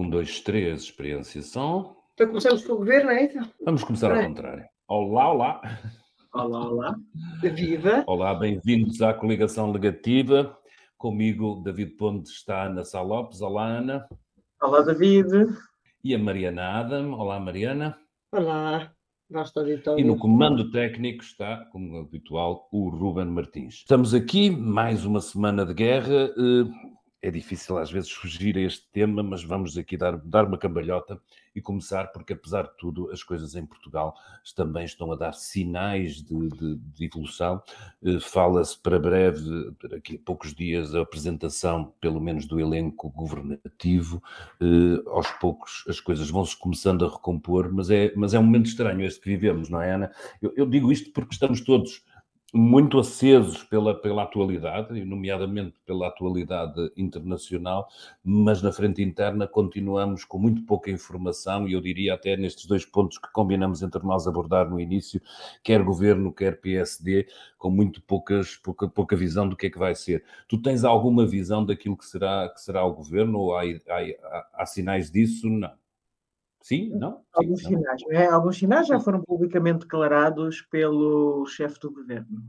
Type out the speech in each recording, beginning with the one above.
Um, dois, três, experiência som. Então começamos com o governo, é isso? Vamos começar ao contrário. Olá, olá. Olá, olá. Viva. Olá, bem-vindos à coligação legativa. Comigo, David Pontes está a Ana Sá Lopes. Olá, Ana. Olá, David. E a Mariana Adam. Olá, Mariana. Olá. E no comando técnico está, como é habitual, o Ruben Martins. Estamos aqui, mais uma semana de guerra. É difícil às vezes fugir a este tema, mas vamos aqui dar, dar uma cambalhota e começar, porque apesar de tudo, as coisas em Portugal também estão a dar sinais de, de- de evolução. Eh, Fala-se para breve, daqui a poucos dias, a apresentação, pelo menos do elenco governativo. Eh, aos poucos as coisas vão-se começando a recompor, mas é, mas é um momento estranho este que vivemos, não é, Ana? Eu, eu digo isto porque estamos todos muito acesos pela, pela atualidade, nomeadamente pela atualidade internacional, mas na frente interna continuamos com muito pouca informação, e eu diria até nestes dois pontos que combinamos entre nós abordar no início, quer governo, quer PSD, com muito poucas, pouca, pouca visão do que é que vai ser. Tu tens alguma visão daquilo que será, que será o governo, ou há, há- há sinais disso? Não. Sim? Não? Sim, Alguns não? sinais, não é? Alguns sinais já foram publicamente declarados pelo chefe do governo,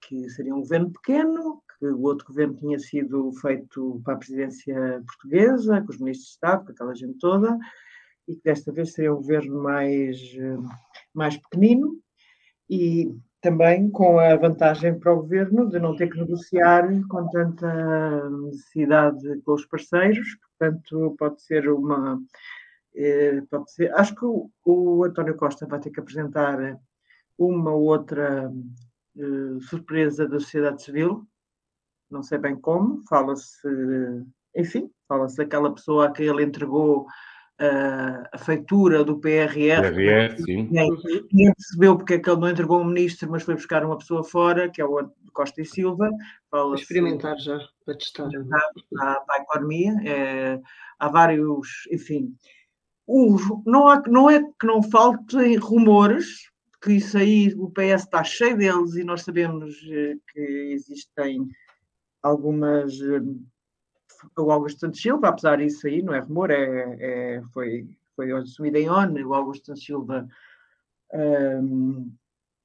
que seria um governo pequeno, que o outro governo tinha sido feito para a presidência portuguesa, com os ministros de Estado, com aquela gente toda, e que desta vez seria um governo mais, eh, mais pequenino e também com a vantagem para o governo de não ter que negociar com tanta necessidade com os parceiros, portanto, pode ser uma. Eh, Pode ser, acho que o, o António Costa vai ter que apresentar uma ou outra eh, surpresa da sociedade civil, não sei bem como, fala-se, enfim, fala-se daquela pessoa a que ele entregou ah, a feitura do PRR, PRR, sim. Ninguém, percebeu porque é que ele não entregou um ministro, mas foi buscar uma pessoa fora, que é o Costa e Silva. Fala-se experimentar já, para testar. para, para a economia. é, há vários, enfim. Os- não, há, não é que não faltem rumores, que isso aí o PS está cheio deles e nós sabemos eh, que existem algumas. eh, O Augusto Santos Silva, apesar disso aí, não é rumor, é, é- foi, foi assumido em ONU. O Augusto Santos Silva, ehm,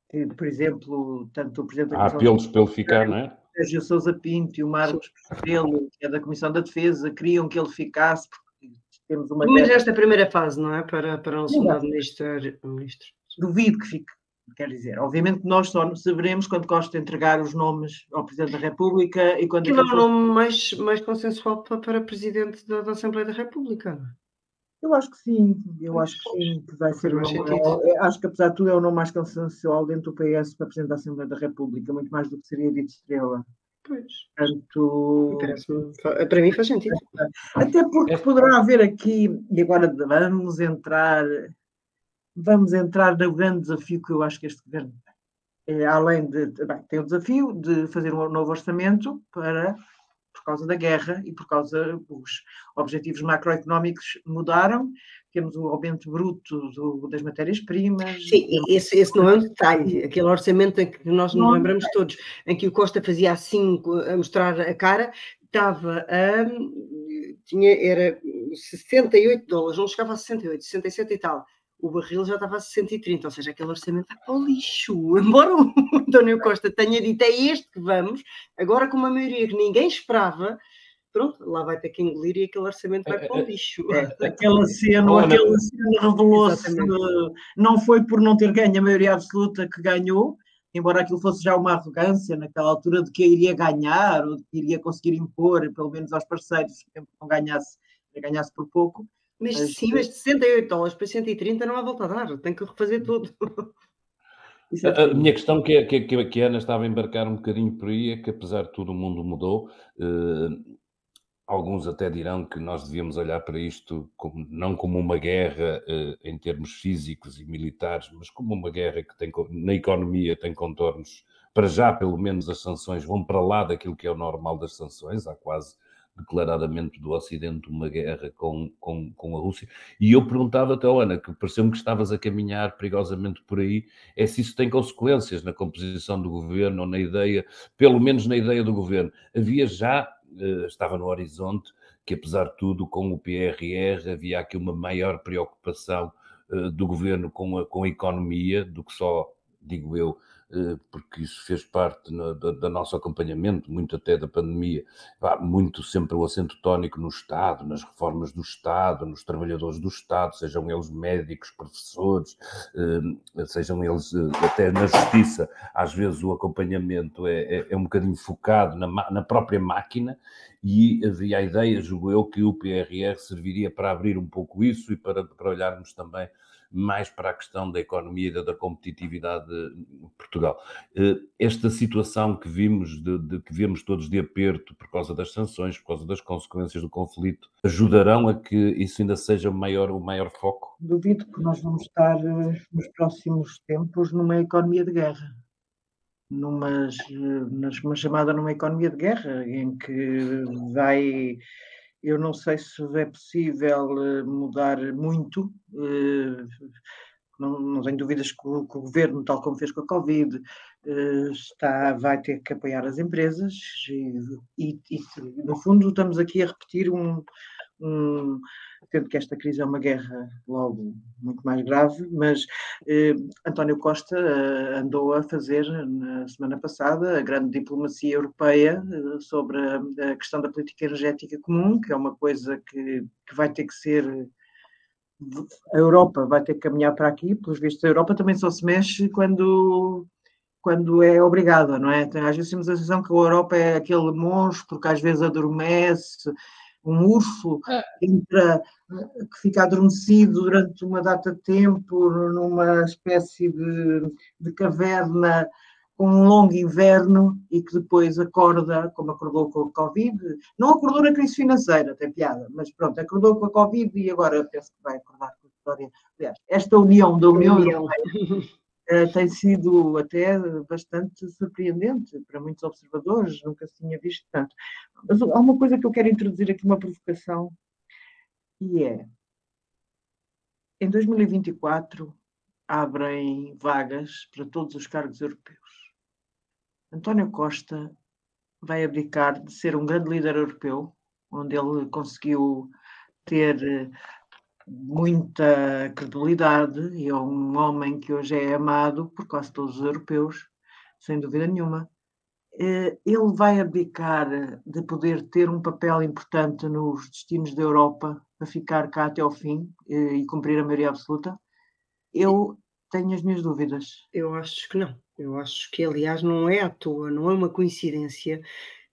que, por exemplo, tanto o Presidente da Há Comissão apelos para ele ficar, não é? Sérgio Sousa Pinto e o Marcos Pelo, que é da Comissão da Defesa, queriam que ele ficasse, porque temos uma Mas esta primeira fase, não é? Para, para um soldado ministro. ministro. Duvido que fique. Quer dizer, obviamente que nós só saberemos quando Costa entregar os nomes ao Presidente da República e quando Aquilo é o nome mais, mais consensual para, para presidente da, da Assembleia da República. não é? Eu acho que sim, eu acho que sim, que vai ser o nome. Acho que apesar de tudo é o nome mais consensual dentro do PS para Presidente da Assembleia da República, muito mais do que seria dito Estrela. Pois. Portanto, Para mim faz sentido. Até porque poderá haver aqui, e agora vamos entrar, vamos entrar no grande desafio que eu acho que este governo tem. É, além de, bem, tem o desafio de fazer um novo orçamento para, por causa da guerra e por causa dos objetivos macroeconómicos mudaram, temos o aumento bruto do- das matérias-primas. Sim, esse, esse não é um detalhe. Aquele orçamento em que nós nos Não. lembramos todos, em que o Costa fazia assim a mostrar a cara, estava a. Tinha, era 68 dólares, não chegava a 68, 67 e tal. O barril já estava a 630, ou seja, aquele orçamento vai para o lixo. Embora o António Costa tenha dito é este que vamos, agora com uma maioria que ninguém esperava, pronto, lá vai ter que engolir e aquele orçamento vai para o lixo. É, aquela cena, Olha, aquela cena revelou-se, eh, não foi por não ter ganho a maioria absoluta que ganhou, embora aquilo fosse já uma arrogância naquela altura de que iria ganhar ou de que iria conseguir impor, pelo menos aos parceiros, que não ganhasse, ganhasse por pouco. Mas Mas- sim, mas de 68 dólares para 130 não há volta a dar, tem que refazer tudo. É A, a tudo. minha questão que, é- que, que, que a Ana estava a embarcar um bocadinho por aí é que, apesar de tudo, o mundo mudou. eh, alguns até dirão que nós devíamos olhar para isto como- não como uma guerra eh, em termos físicos e militares, mas como uma guerra que tem, na economia tem contornos. Para já, pelo menos, as sanções vão para lá daquilo que é o normal das sanções. Há quase declaradamente do Ocidente uma guerra com, com, com a Rússia. E eu perguntava-te, oh, Ana, que pareceu-me que estavas a caminhar perigosamente por aí, é se isso tem consequências na composição do governo ou na ideia, pelo menos na ideia do governo. Havia já, estava no horizonte, que, apesar de tudo, com o PRR havia aqui uma maior preocupação uh, do governo com a, com a economia do que só, digo eu, eh, porque isso fez parte da, da, nosso acompanhamento, muito até da pandemia, muito sempre o acento tónico no Estado, nas reformas do Estado, nos trabalhadores do Estado, sejam eles médicos, professores, eh, sejam eles eh, até na justiça, às vezes o acompanhamento é, é, é um bocadinho focado na, na própria máquina e havia a ideia, julgo eu, que o PRR serviria para abrir um pouco isso e para, para olharmos também mais para a questão da economia e da, competitividade de Portugal. Eh, esta situação que vimos, de, de, que vemos todos de aperto por causa das sanções, por causa das consequências do conflito, ajudarão a que isso ainda seja maior, o maior foco? Duvido que nós vamos estar eh, nos próximos tempos numa economia de guerra. Numa, numa chamada numa economia de guerra, em que vai eu não sei se é possível eh, mudar muito. Eh, não, não tenho dúvidas que o, que o, governo, tal como fez com a Covid, eh, está, vai ter que apoiar as empresas e, e, e no fundo, estamos aqui a repetir um, um, que esta crise é uma guerra logo muito mais grave, mas eh, António Costa eh, andou a fazer na semana passada a grande diplomacia europeia eh, sobre a, a, questão da política energética comum, que é uma coisa que, que vai ter que ser a Europa vai ter que caminhar para aqui, pelos vistos a Europa também só se mexe quando quando é obrigada, não é? Às vezes temos a sensação que a Europa é aquele monstro que às vezes adormece um urso é. entra, que fica adormecido durante uma data de tempo numa espécie de, de caverna com um longo inverno e que depois acorda, como acordou com a Covid, não acordou na crise financeira, tem piada, mas pronto, acordou com a Covid e agora penso que vai acordar com a história. Aliás, esta união da União Europeia uh, tem sido até bastante surpreendente para muitos observadores, nunca se tinha visto tanto. Mas há uma coisa que eu quero introduzir aqui, uma provocação, e é: em 2024 abrem vagas para todos os cargos europeus. António Costa vai abdicar de ser um grande líder europeu, onde ele conseguiu ter muita credibilidade e é um homem que hoje é amado por quase todos os europeus, sem dúvida nenhuma. Eh, ele vai abdicar de poder ter um papel importante nos destinos da Europa para ficar cá até ao fim eh, e cumprir a maioria absoluta? Eu tenho as minhas dúvidas. Eu acho que não. Eu acho que, aliás, não é à toa, não é uma coincidência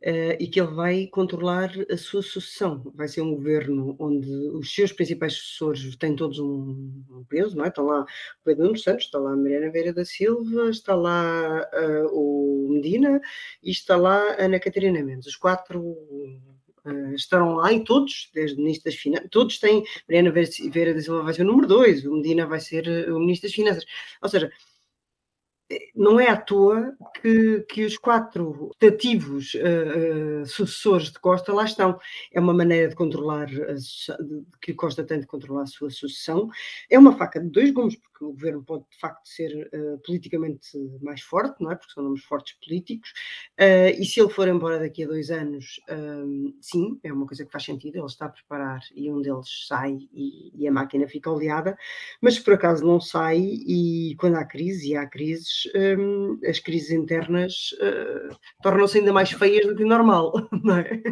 uh, e que ele vai controlar a sua sucessão. Vai ser um governo onde os seus principais sucessores têm todos um, um peso, não é? Está lá o Pedro Nuno Santos, está lá a Mariana Veira da Silva, está lá uh, o Medina e está lá a Ana Catarina Mendes. Os quatro Uh, estarão lá e todos, desde o Ministro das Finanças, todos têm, Mariana Veira da Silva vai ser o número dois, o Medina vai ser o Ministro das Finanças. Ou seja, não é à toa que, que os quatro tativos uh, uh, sucessores de Costa lá estão. É uma maneira de controlar, a, de, que Costa tem de controlar a sua sucessão. É uma faca de dois gumes, porque o governo pode de facto ser uh, politicamente mais forte, não é? Porque são nomes fortes políticos. e se ele for embora daqui a dois anos, sim, é uma coisa que faz sentido. Ele está a preparar e um deles sai e, e a máquina fica oleada. Mas se por acaso não sai e quando há crise, e há crises, um, as crises internas uh, tornam-se ainda mais feias do que normal, não é?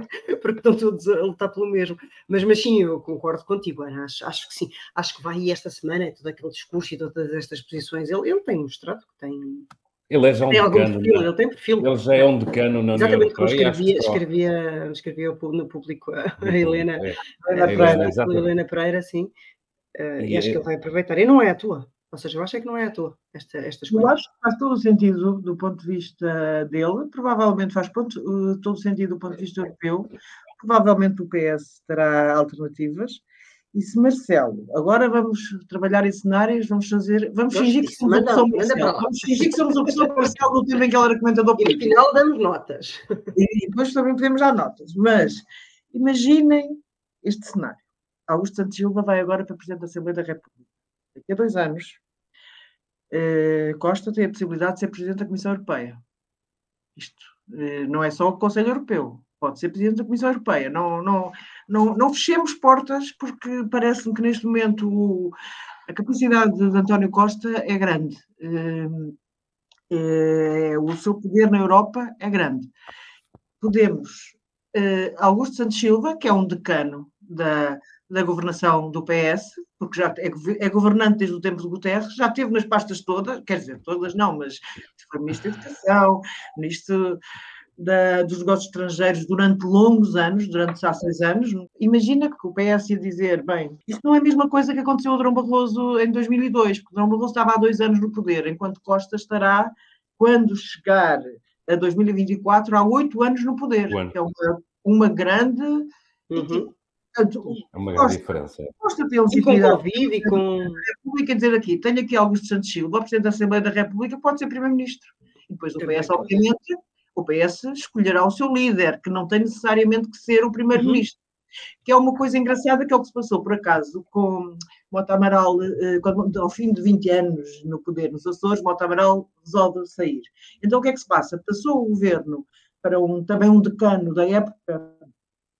Porque estão todos a lutar pelo mesmo. Mas, mas sim, eu concordo contigo, Ana. Acho, acho que sim. Acho que vai esta semana, todo aquele discurso todas estas posições, ele, ele tem mostrado que tem. Ele é já um tem decano. Perfil, ele tem perfil. Ele já é um decano na Exatamente, como escrevia, escrevia, escrevia no público a, a Helena, é, a, Helena, Pereira, a Helena Pereira, sim. Uh, e, e acho é, que ele vai aproveitar. E não é à toa. Ou seja, eu acho é que não é à toa esta, estas coisas. Eu acho que faz todo o sentido do ponto de vista dele, provavelmente faz ponto, eh, todo o sentido do ponto de vista europeu, provavelmente o PS terá alternativas. E se Marcelo, agora vamos trabalhar em cenários, vamos fazer, vamos fingir que somos a pessoa Marcelo. Vamos fingir que somos a pessoa Marcelo no tempo em que ele era comentador. E no final damos notas. E depois também podemos dar notas. Mas imaginem este cenário. Augusto Santos Silva vai agora para Presidente da Assembleia da República daqui a dois anos, eh, Costa tem a possibilidade de ser Presidente da Comissão Europeia. Isto eh, não é só o Conselho Europeu, pode ser Presidente da Comissão Europeia. Não, não, não, não fechemos portas, porque parece-me que neste momento a capacidade de António Costa é grande. É, o seu poder na Europa é grande. Podemos. É, Augusto Santos Silva, que é um decano da, da governação do PS, porque já é, é, governante desde o tempo de Guterres, já esteve nas pastas todas, quer dizer, todas não, mas foi ministro da Educação, ministro da, dos negócios estrangeiros durante longos anos, durante há seis anos. Imagina que o PS ia dizer, bem, isso não é a mesma coisa que aconteceu ao Drão Barroso em 2002, porque o Drão Barroso estava há dois anos no poder, enquanto Costa estará, quando chegar a 2024, há oito anos no poder. que É uma, uma grande... Uhum. É uma grande diferença. Costa tem legitimidade. E com a República dizer aqui, tenho aqui Augusto Santos Silva, Presidente da Assembleia da República, pode ser Primeiro-Ministro. E depois o PS, obviamente, o PS escolherá o seu líder, que não tem necessariamente que ser o primeiro-ministro. Uhum. Que é uma coisa engraçada, que é o que se passou, por acaso, com Mota Amaral, eh, quando, ao fim de 20 anos no poder nos Açores, Mota Amaral resolve sair. Então o que é que se passa? Passou o governo para um, também um decano da época,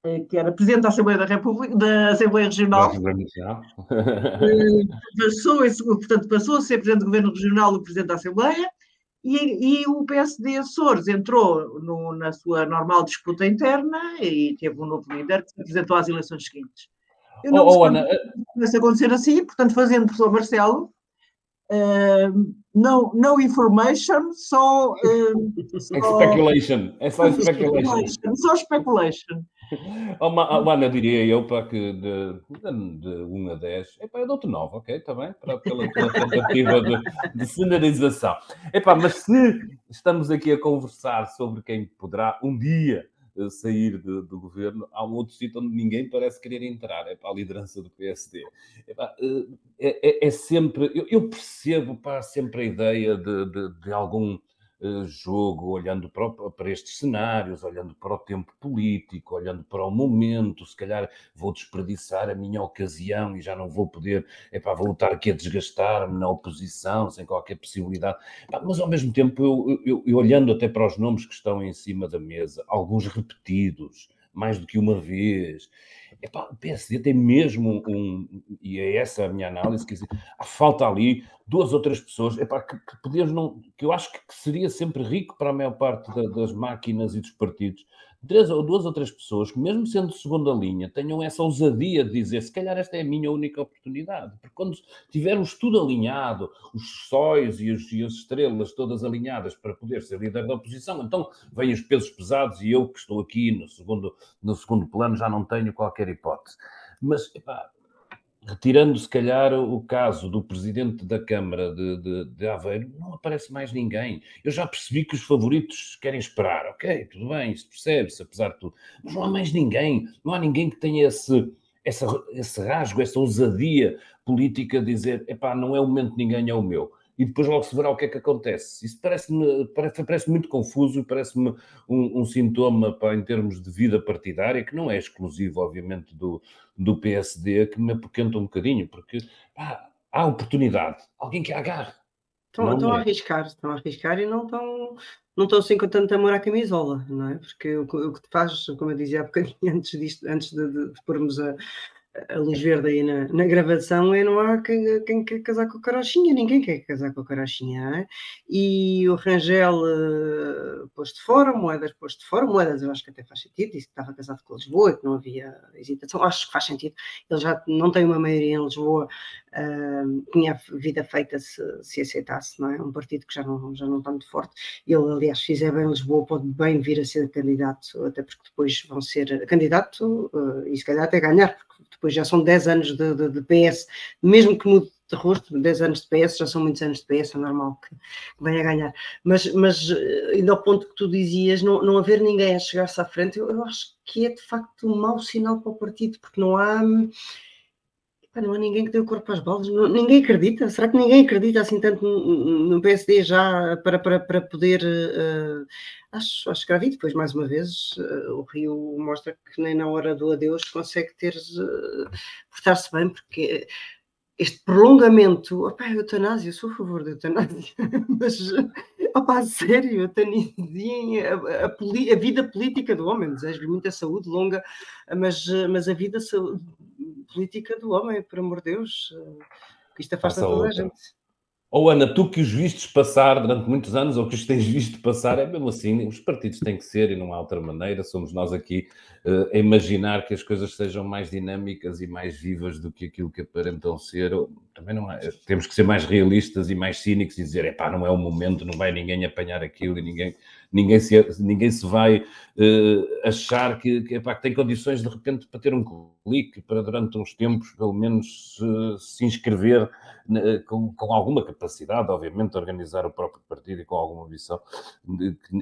eh, que era presidente da Assembleia da República, da Assembleia Regional, eh, passou, esse, portanto, passou a ser presidente do governo regional e presidente da Assembleia, e, e, o PSD Açores entrou no, na sua normal disputa interna e teve um novo líder que se apresentou às eleições seguintes. Eu não oh, oh, Ana, se acontecer assim, portanto, fazendo professor Marcelo, uh, no, no information, só, uh, só speculation. É só speculation. Só speculation. Oh, Ana, diria eu para que de, de, de 1 a 10, epá, eu dou-te 9, ok? Está bem? Para, pela tentativa de, de cenarização. Epá, mas se estamos aqui a conversar sobre quem poderá um dia eh, sair de, do governo, há um outro sítio onde ninguém parece querer entrar, é para a liderança do PSD. Eh, é, é, é sempre, eu, eu, percebo pá, sempre a ideia de, de, de algum jogo, olhando para, para, estes cenários, olhando para o tempo político, olhando para o momento, se calhar vou desperdiçar a minha ocasião e já não vou poder, epá, vou estar aqui a desgastar-me na oposição, sem qualquer possibilidade. Mas ao mesmo tempo, eu, eu, eu olhando até para os nomes que estão em cima da mesa, alguns repetidos, mais do que uma vez. Epá, o PSD tem mesmo um, e é essa a minha análise, quer dizer, falta ali duas ou três pessoas epá, que, que podíamos não, que eu acho que, seria sempre rico para a maior parte da, das máquinas e dos partidos, três ou duas ou três pessoas que, mesmo sendo segunda linha, tenham essa ousadia de dizer se calhar esta é a minha única oportunidade, porque quando tivermos tudo alinhado, os sóis e, e as estrelas todas alinhadas para poder ser líder da oposição, então vêm os pesos pesados e eu que estou aqui no segundo, no segundo plano já não tenho qualquer hipótese. Mas, epá, retirando se calhar o caso do presidente da Câmara de, de, de, Aveiro, não aparece mais ninguém. Eu já percebi que os favoritos querem esperar, ok, tudo bem, isso percebe-se, apesar de tudo, mas não há mais ninguém, não há ninguém que tenha esse, essa, esse rasgo, essa ousadia política de dizer, epá, não é o momento de ninguém, é o meu e depois logo se verá o que é que acontece. Isso parece-me parece, parece muito confuso e parece-me um, um, sintoma para, em termos de vida partidária, que não é exclusivo, obviamente, do, do PSD, que me apoquenta um bocadinho, porque pá, há oportunidade, alguém que agarre. Estão, estão a é. arriscar, estão a arriscar e não estão, não estão assim com tanto amor à camisola, não é? Porque o, o que te faz, como eu dizia há bocadinho antes, disto, antes de, de, de pormos a, a luz verde aí na, na gravação é não há quem, quem quer casar com a carochinha, ninguém quer casar com a carochinha. É? E o Rangel uh, posto fora, Moedas posto fora, Moedas eu acho que até faz sentido, disse que estava casado com Lisboa, que não havia hesitação, acho que faz sentido. Ele já não tem uma maioria em Lisboa, uh, tinha a vida feita se, se aceitasse, não é? Um partido que já não, já não está muito forte. Ele, aliás, se fizer bem Lisboa, pode bem vir a ser candidato, até porque depois vão ser candidato uh, e se calhar até ganhar, porque depois já são 10 anos de, de, de, PS, mesmo que mude de rosto, 10 anos de PS, já são muitos anos de PS, é normal que, venha a ganhar. Mas, mas eh, ainda ao ponto que tu dizias, não, não haver ninguém a chegar-se à frente, eu, eu acho que é de facto um mau sinal para o partido, porque não há não há ninguém que dê o corpo às balas, não, ninguém acredita. Será que ninguém acredita assim tanto no, PSD já para, para, para poder. Uh, acho, acho que vi depois, mais uma vez, uh, o Rio mostra que nem na hora do adeus consegue ter. Uh, portar-se bem, porque este prolongamento, opa, eutanásia, eu sou a favor da eutanásia, mas Opa, sério, Tanidin, a, a, a, vida política do homem, desejo-lhe muita saúde longa, mas, mas a vida política do homem, por amor de Deus, que isto afasta toda a gente. Ou Ana, tu que os vistes passar durante muitos anos, ou que os tens visto passar, é mesmo assim, os partidos têm que ser e não há outra maneira. Somos nós aqui uh, a imaginar que as coisas sejam mais dinâmicas e mais vivas do que aquilo que aparentam ser. Também não é. Temos que ser mais realistas e mais cínicos e dizer, epá, não é o momento, não vai ninguém apanhar aquilo e ninguém, ninguém, se, ninguém se vai uh, achar que, que, epá, que tem condições de repente para ter um clique, para durante uns tempos, pelo menos, uh, se inscrever com, com, alguma capacidade, obviamente, de organizar o próprio partido e com alguma visão,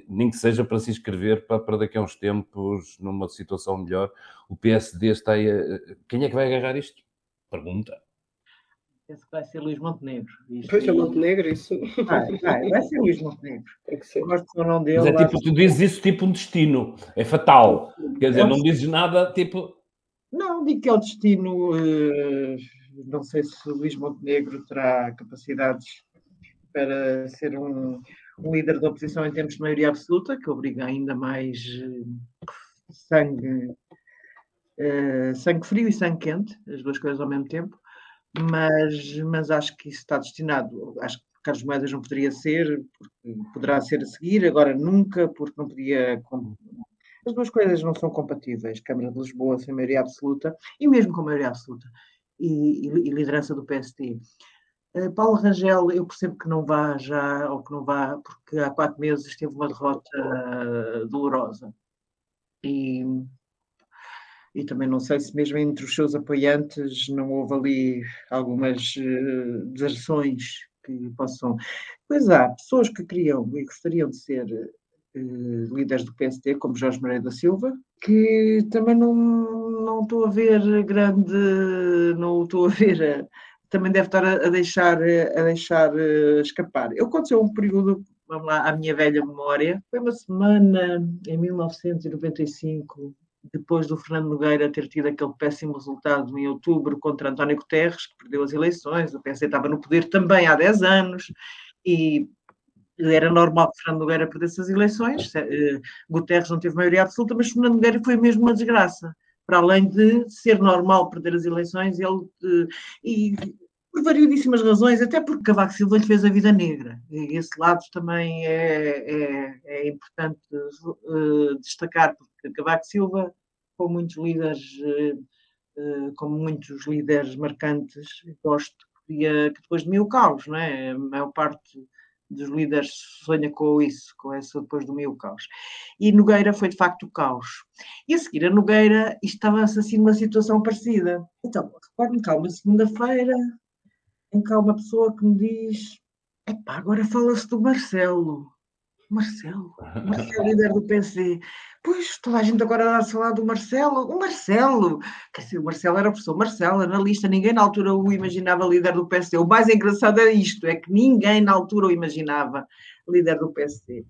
nem que seja para se inscrever para, para daqui a uns tempos, numa situação melhor. O PSD está aí. A... Quem é que vai agarrar isto? Pergunta. Penso que vai ser Luís Montenegro. Isto... Pois é, Montenegro, isso. Vai, vai, vai ser Luís Montenegro. Tem que ser. Gosto do nome dele. Mas é tipo, tu dizes isso tipo um destino. É fatal. Quer dizer, não dizes nada tipo. Não, digo que é o destino. Uh não sei se o Luís Montenegro terá capacidades para ser um, um, líder da oposição em termos de maioria absoluta, que obriga ainda mais uh, sangue, uh, sangue frio e sangue quente, as duas coisas ao mesmo tempo, mas, mas acho que isso está destinado. Acho que Carlos Moedas não poderia ser, poderá ser a seguir, agora nunca, porque não podia. As duas coisas não são compatíveis. Câmara de Lisboa sem maioria absoluta, e mesmo com maioria absoluta, e, e liderança do PST. Eh, Paulo Rangel, eu percebo que não vá já, ou que não vá, porque há quatro meses teve uma derrota dolorosa. E, e também não sei se mesmo entre os seus apoiantes não houve ali algumas uh, deserções que possam. Pois há pessoas que queriam e gostariam de ser uh, líderes do PST, como Jorge Moreira da Silva, que também não, não estou a ver grande, não estou a ver, também deve estar a, deixar, a deixar eh, escapar. Eu aconteceu um período, vamos lá, à minha velha memória, foi uma semana em 1995, depois do Fernando Nogueira ter tido aquele péssimo resultado em outubro contra António Guterres, que perdeu as eleições, o PS estava no poder também há 10 anos, e era normal que Fernando Nogueira perdesse as eleições, uh, Guterres não teve maioria absoluta, mas Fernando Nogueira foi mesmo uma desgraça. Para além de ser normal perder as eleições, ele. Uh, e por variedíssimas razões, até porque Cavaco Silva lhe fez a vida negra. E esse lado também é, é, é importante uh, destacar, porque Cavaco Silva, com muitos líderes, como muitos líderes marcantes, gosto que, depois de mil caos, não é? A maior parte dos líderes sonha com isso, com essa depois do meio caos. E Nogueira foi de facto o caos. E a seguir a Nogueira estava-se assim numa situação parecida. Então, recordo-me cá uma segunda-feira em que há uma pessoa que me diz epá, agora fala-se do Marcelo. Marcelo, Marcelo, líder do PC. Pois, toda a gente agora a falar do Marcelo. O Marcelo, quer dizer, o Marcelo era o professor Marcelo, analista, ninguém na altura o imaginava líder do PSD. O mais engraçado é isto, é que ninguém na altura o imaginava líder do PSD.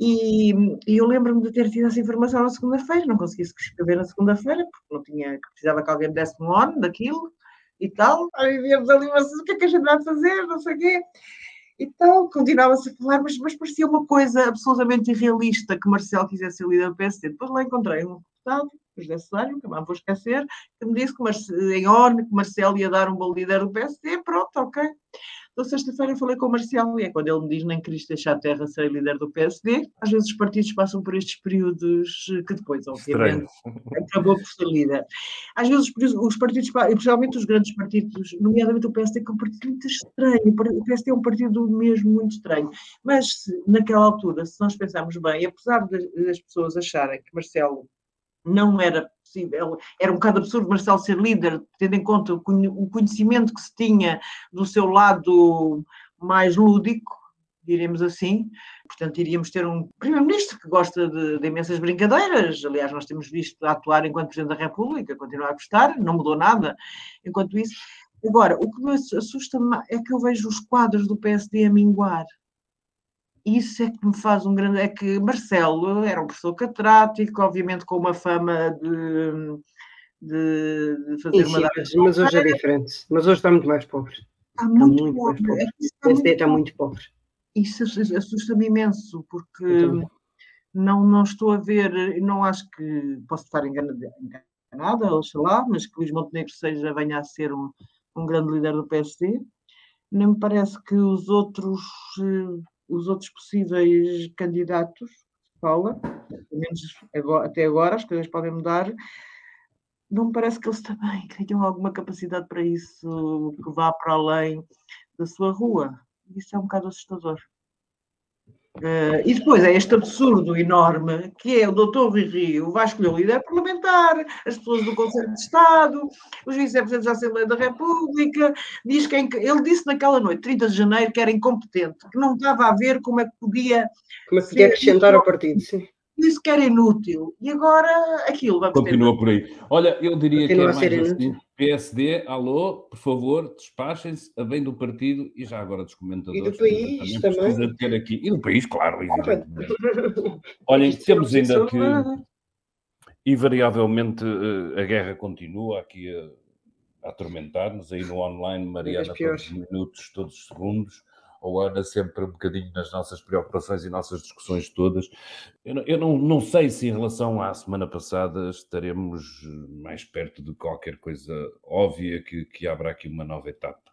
E, e eu lembro-me de ter tido essa informação na segunda-feira, não consegui escrever na segunda-feira, porque não tinha, precisava que alguém me desse um on daquilo e tal. Aí víamos ali, mas o que é que a gente vai fazer, não sei o quê. Então, continuava-se a falar, mas, mas, parecia uma coisa absolutamente irrealista que Marcelo quisesse ser líder do PSD. Depois lá encontrei um deputado, José Cesário, nunca mais vou esquecer, que me disse que em ONU que Marcelo ia dar um bom líder do PSD. Pronto, ok. Então, sexta-feira falei com o Marcelo e é quando ele me diz nem queres deixar a terra ser líder do PSD. Às vezes os partidos passam por estes períodos que depois, obviamente, acabou por ser líder. Às vezes os partidos, especialmente os grandes partidos, nomeadamente o PSD, que é um partido muito estranho. O PSD é um partido mesmo muito estranho. Mas naquela altura, se nós pensarmos bem, apesar das pessoas acharem que Marcelo não era possível, era um bocado absurdo Marcelo ser líder, tendo em conta o conhecimento que se tinha do seu lado mais lúdico, diremos assim. Portanto, iríamos ter um primeiro-ministro que gosta de, de, imensas brincadeiras. Aliás, nós temos visto atuar enquanto Presidente da República, continua a gostar, não mudou nada enquanto isso. Agora, o que me assusta é que eu vejo os quadros do PSD a minguar isso é que me faz um grande. É que Marcelo era um professor catedrático, obviamente com uma fama de, de, de fazer sim, uma. Sim, mas hoje é diferente. Mas hoje está muito mais pobre. Está muito, está muito pobre. Pobre. Está, muito, está muito pobre. isso assusta-me imenso, porque não, não estou a ver, não acho que posso estar enganada, enganada oxalá, mas que Luís Montenegro seja, venha a ser um, um grande líder do PSD. Nem me parece que os outros, eh, os outros possíveis candidatos, fala, pelo menos até agora, as coisas podem mudar, não me parece que eles também tenham alguma capacidade para isso que vá para além da sua rua. Isso é um bocado assustador. Uh, e depois é este absurdo enorme que é o doutor Rui Rio vai escolher o líder parlamentar, as pessoas do Conselho de Estado, os vice-presidentes da Assembleia da República, diz que ele disse naquela noite, 30 de janeiro, que era incompetente, que não estava a ver como é que podia... Como é que podia acrescentar ao partido, sim disse que era inútil. E agora aquilo vai Continua ter... por aí. Olha, eu diria Continua que é mais assim. PSD, alô, por favor, despachem-se a bem do partido e já agora dos comentadores. E do país também. também. Ter aqui. E do país, claro. Olhem, temos ainda que invariavelmente eh, a guerra continua aqui a, a atormentar-nos aí no online, Mariana, todos os minutos, todos os segundos ou Ana sempre um bocadinho nas nossas preocupações e nossas discussões todas. Eu, não, eu não, não sei se em relação à semana passada estaremos mais perto de qualquer coisa óbvia que, que abra aqui uma nova etapa.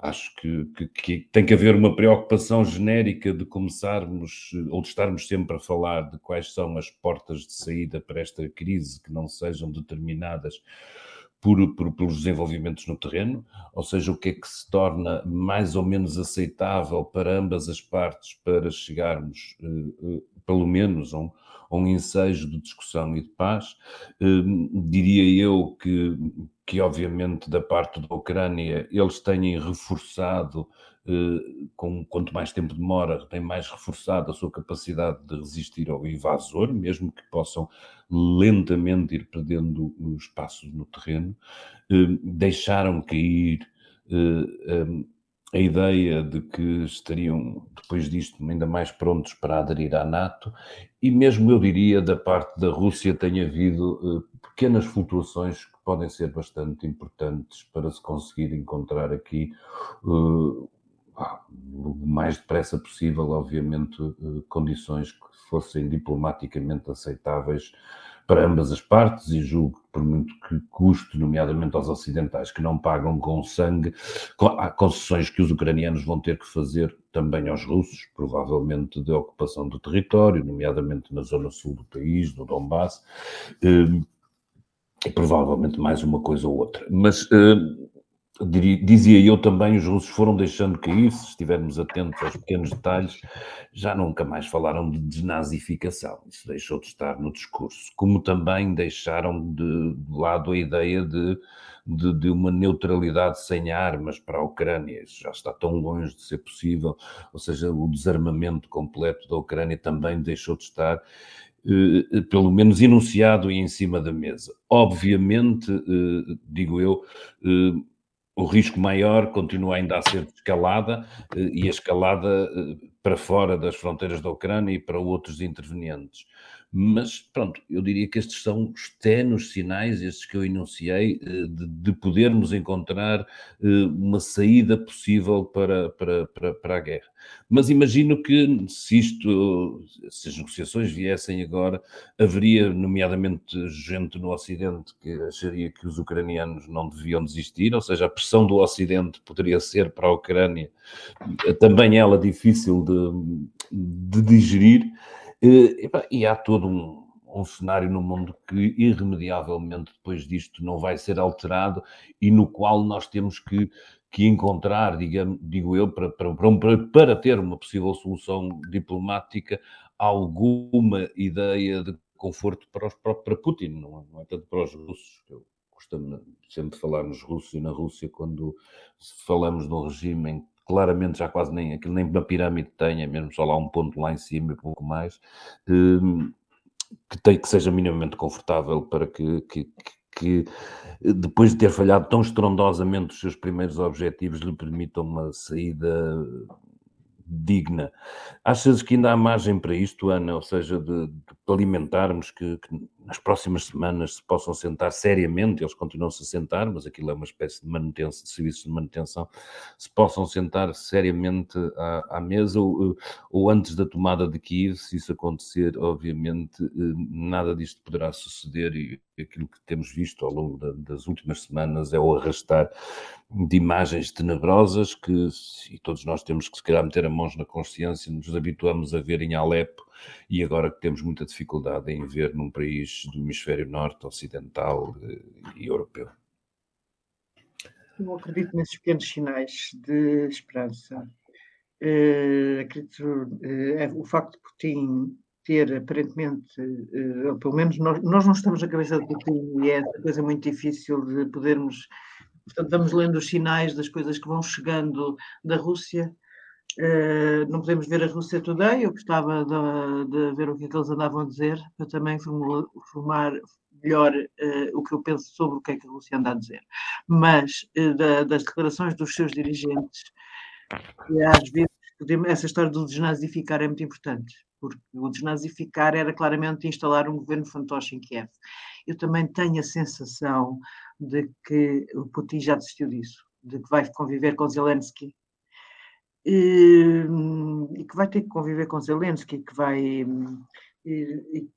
Acho que, que, que, tem que haver uma preocupação genérica de começarmos, ou de estarmos sempre a falar de quais são as portas de saída para esta crise que não sejam determinadas por, por, pelos desenvolvimentos no terreno, ou seja, o que é que se torna mais ou menos aceitável para ambas as partes para chegarmos, eh, eh, pelo menos, a um, a um ensejo de discussão e de paz. Eh, diria eu que, que, obviamente, da parte da Ucrânia, eles têm reforçado com quanto mais tempo demora, tem mais reforçado a sua capacidade de resistir ao invasor, mesmo que possam lentamente ir perdendo os passos no terreno, eh, deixaram cair eh, a ideia de que estariam, depois disto, ainda mais prontos para aderir à NATO, e mesmo eu diria, da parte da Rússia, tem havido eh, pequenas flutuações que podem ser bastante importantes para se conseguir encontrar aqui o mais depressa possível, obviamente, condições que fossem diplomaticamente aceitáveis para ambas as partes e julgo que por muito que custe, nomeadamente aos ocidentais que não pagam com sangue, há concessões que os ucranianos vão ter que fazer também aos russos, provavelmente de ocupação do território, nomeadamente na zona sul do país, no Donbass, hum, e provavelmente mais uma coisa ou outra. Mas hum, dizia eu também, os russos foram deixando cair, se estivermos atentos aos pequenos detalhes, já nunca mais falaram de desnazificação, isso deixou de estar no discurso, como também deixaram de, lado a ideia de, de, de, uma neutralidade sem armas para a Ucrânia, isso já está tão longe de ser possível, ou seja, o desarmamento completo da Ucrânia também deixou de estar, eh, pelo menos enunciado e em cima da mesa. Obviamente, eh, digo eu, eh, o risco maior continua ainda a ser de escalada eh, e a escalada eh, para fora das fronteiras da Ucrânia e para outros intervenientes. Mas, pronto, eu diria que estes são os tenos sinais, estes que eu enunciei, eh, de, de podermos encontrar eh, uma saída possível para, para, para, para, a guerra. Mas imagino que se isto, se as negociações viessem agora, haveria, nomeadamente, gente no Ocidente que acharia que os ucranianos não deviam desistir, ou seja, a pressão do Ocidente poderia ser para a Ucrânia também ela difícil de, de digerir. Eh, e há todo um, um cenário no mundo que irremediavelmente depois disto não vai ser alterado e no qual nós temos que, que encontrar, digamos, digo eu, para, para, para, ter uma possível solução diplomática, alguma ideia de conforto para, os, para Putin, não, não é tanto para os russos. Eu costumo sempre falar nos russos e na Rússia quando falamos de um regime em claramente já quase nem aquilo nem uma pirâmide tem, é mesmo só lá um ponto lá em cima e pouco mais, hum, que, tem, que seja minimamente confortável para que, que, que, depois de ter falhado tão estrondosamente os seus primeiros objetivos lhe permitam uma saída digna. Achas que ainda há margem para isto, Ana? Ou seja, de, de alimentarmos que, que, nas próximas semanas se possam sentar seriamente, eles continuam-se a sentar, mas aquilo é uma espécie de manutenção, de serviços de manutenção, se possam sentar seriamente à, à mesa ou, ou, antes da tomada de Kiev, se isso acontecer, obviamente, eh, nada disto poderá suceder e aquilo que temos visto ao longo da, das últimas semanas é o arrastar de imagens tenebrosas que, e todos nós temos que se calhar meter a mãos na consciência, nos habituamos a ver em Alepo e agora que temos muita dificuldade em ver num país do hemisfério norte, ocidental eh, e europeu. Eu acredito nesses pequenos sinais de esperança. Uh, acredito uh, o facto de Putin ter aparentemente, uh, pelo menos nós, nós não estamos na cabeça de Putin e é uma coisa muito difícil de podermos Portanto, vamos lendo os sinais das coisas que vão chegando da Rússia. Uh, não podemos ver a Rússia Today, eu gostava de, de, ver o que é que eles andavam a dizer, para também formar melhor uh, o que eu penso sobre o que é que a Rússia anda a dizer. Mas uh, da, das declarações dos seus dirigentes, às vezes essa história do desnazificar é muito importante, porque o desnazificar era claramente instalar um governo fantoche em Kiev. Eu também tenho a sensação de que o Putin já desistiu disso, de que vai conviver com Zelensky e, e que vai ter que conviver com Zelensky, que vai. E,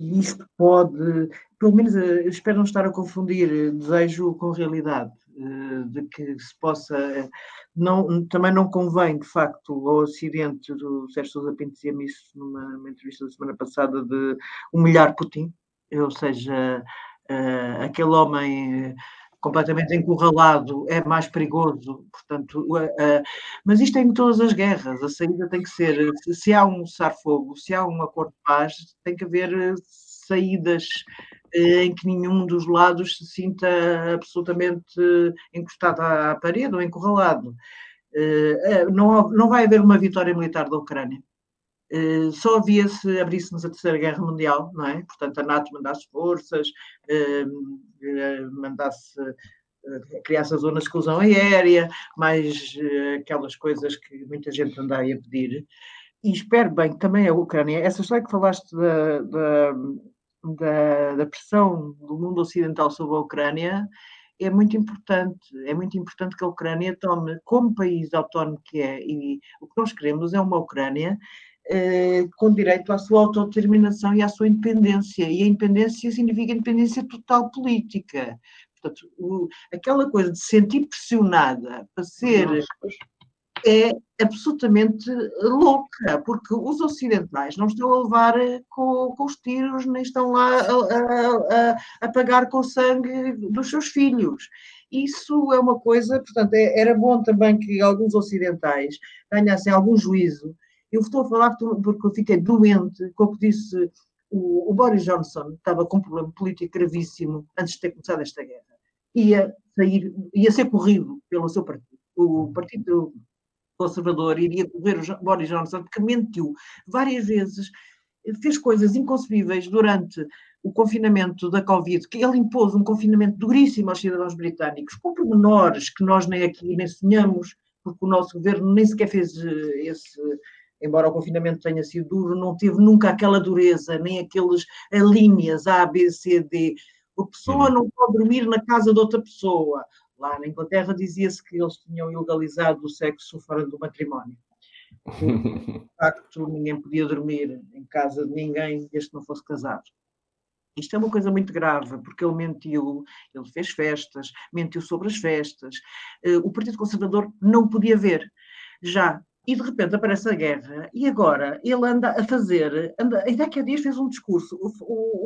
e isto pode, pelo menos eh, espero não estar a confundir desejo com realidade, eh, de que se possa. Não, também não convém, de facto, ao Ocidente, do Sérgio Sousa Pinto dizia-me isso numa, numa entrevista da semana passada, de humilhar Putin, ou seja, aquele homem eh, completamente encurralado é mais perigoso, portanto, uh, uh, mas isto é em todas as guerras, a saída tem que ser, se, se há um cessar-fogo, se há um acordo de paz, tem que haver saídas em que nenhum dos lados se sinta absolutamente encostado à parede ou encurralado. Não, não vai haver uma vitória militar da Ucrânia. Eh, só havia se abríssemos a Terceira Guerra Mundial, não é? Portanto, a NATO mandasse forças, eh, eh, mandasse criasse a zona de exclusão aérea, mais aquelas coisas que muita gente anda aí a pedir. E espero bem que também a Ucrânia, essa história que falaste da, da, da, da pressão do mundo ocidental sobre a Ucrânia, é muito importante. É muito importante que a Ucrânia tome, como país autónomo que é, e o que nós queremos é uma Ucrânia eh, com direito à sua autodeterminação e à sua independência. E a independência significa independência total política. Portanto, o, aquela coisa de se sentir pressionada para ser. É absolutamente louca, porque os ocidentais não estão a levar eh, com, com os tiros, nem estão lá a, a, a, pagar com o sangue dos seus filhos isso é uma coisa, portanto, é, era bom também que alguns ocidentais ganhassem algum juízo eu estou a falar porque eu fiquei doente, como disse o, o Boris Johnson, estava com um problema político gravíssimo antes de ter começado esta guerra. Ia sair, ia ser corrido pelo seu partido. O Partido Conservador iria correr o Boris Johnson, porque mentiu várias vezes, fez coisas inconcebíveis durante o confinamento da Covid, que ele impôs um confinamento duríssimo aos cidadãos britânicos, com pormenores que nós nem aqui nem sonhamos, porque o nosso governo nem sequer fez eh, esse, embora o confinamento tenha sido duro, não teve nunca aquela dureza, nem aqueles linhas A, B, C, D. A pessoa uhum. não pode dormir na casa de outra pessoa. Lá na Inglaterra dizia-se que eles tinham ilegalizado o sexo fora do matrimónio. De facto, ninguém podia dormir em casa de ninguém desde que não fosse casado. Isto é uma coisa muito grave, porque ele mentiu, ele fez festas, mentiu sobre as festas. Eh, o Partido Conservador não podia ver. Já e de repente aparece a guerra e agora ele anda a fazer, anda, ainda há dias fez um discurso,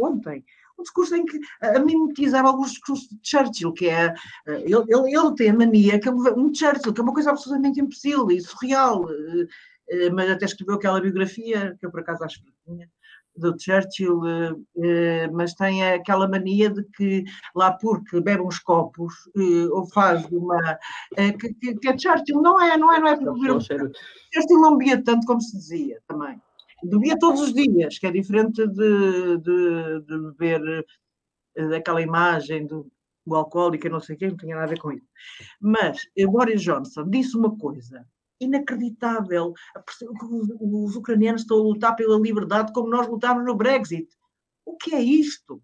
ontem, um discurso em que a mimetizar alguns discursos de Churchill, que é, eh, ele, ele, ele tem a mania, que é um Churchill, que é uma coisa absolutamente impossível e surreal, eh, eh, mas até escreveu aquela biografia, que eu por acaso acho que tinha, do Churchill, eh, eh, mas tem aquela mania de que lá porque bebe uns copos eh, ou faz uma. que, que, é Churchill não é, não é, não é porque beber um. Churchill não bebia tanto como se dizia também. Bebia todos os dias, que é diferente de, de, de beber aquela imagem do, do alcoólico e não sei o quê, não tinha nada a ver com isso. Mas Boris Johnson disse uma coisa inacreditável. Os ucranianos estão a lutar pela liberdade como nós lutámos no Brexit. O que é isto?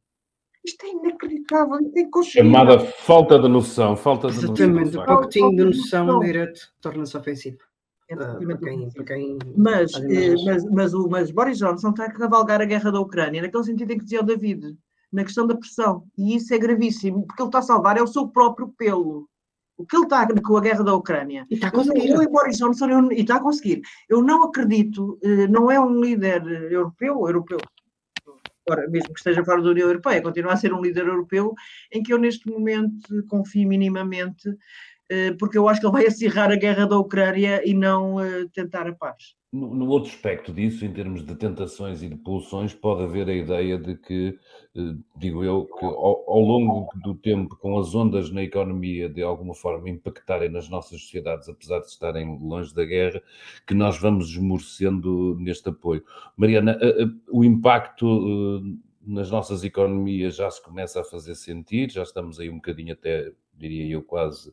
Isto é inacreditável, isto é Chamada falta de noção, falta de Exatamente, noção. o pouquinho de noção direto torna-se ofensivo. É ah, para quem, para quem mas, eh, mas, mas, o, mas Boris Johnson está a cavalgar a guerra da Ucrânia, naquele sentido em que dizia o David, na questão da pressão. E isso é gravíssimo, porque ele está a salvar é o seu próprio pelo. O que ele está com a guerra da Ucrânia. E está a conseguir. Eu, Boris Johnson, eu, e está a conseguir. Eu não acredito, eh, não é um líder europeu, europeu, Ora, mesmo que esteja fora da União Europeia, continua a ser um líder europeu em que eu neste momento confio minimamente, eh, porque eu acho que ele vai acirrar a guerra da Ucrânia e não eh, tentar a paz. No, outro aspecto disso, em termos de tentações e de pulsões, pode haver a ideia de que, eh, digo eu, que ao, ao, longo do tempo, com as ondas na economia de alguma forma impactarem nas nossas sociedades, apesar de estarem longe da guerra, que nós vamos esmorecendo neste apoio. Mariana, o impacto nas nossas economias já se começa a fazer sentir, já estamos aí um bocadinho até, diria eu, quase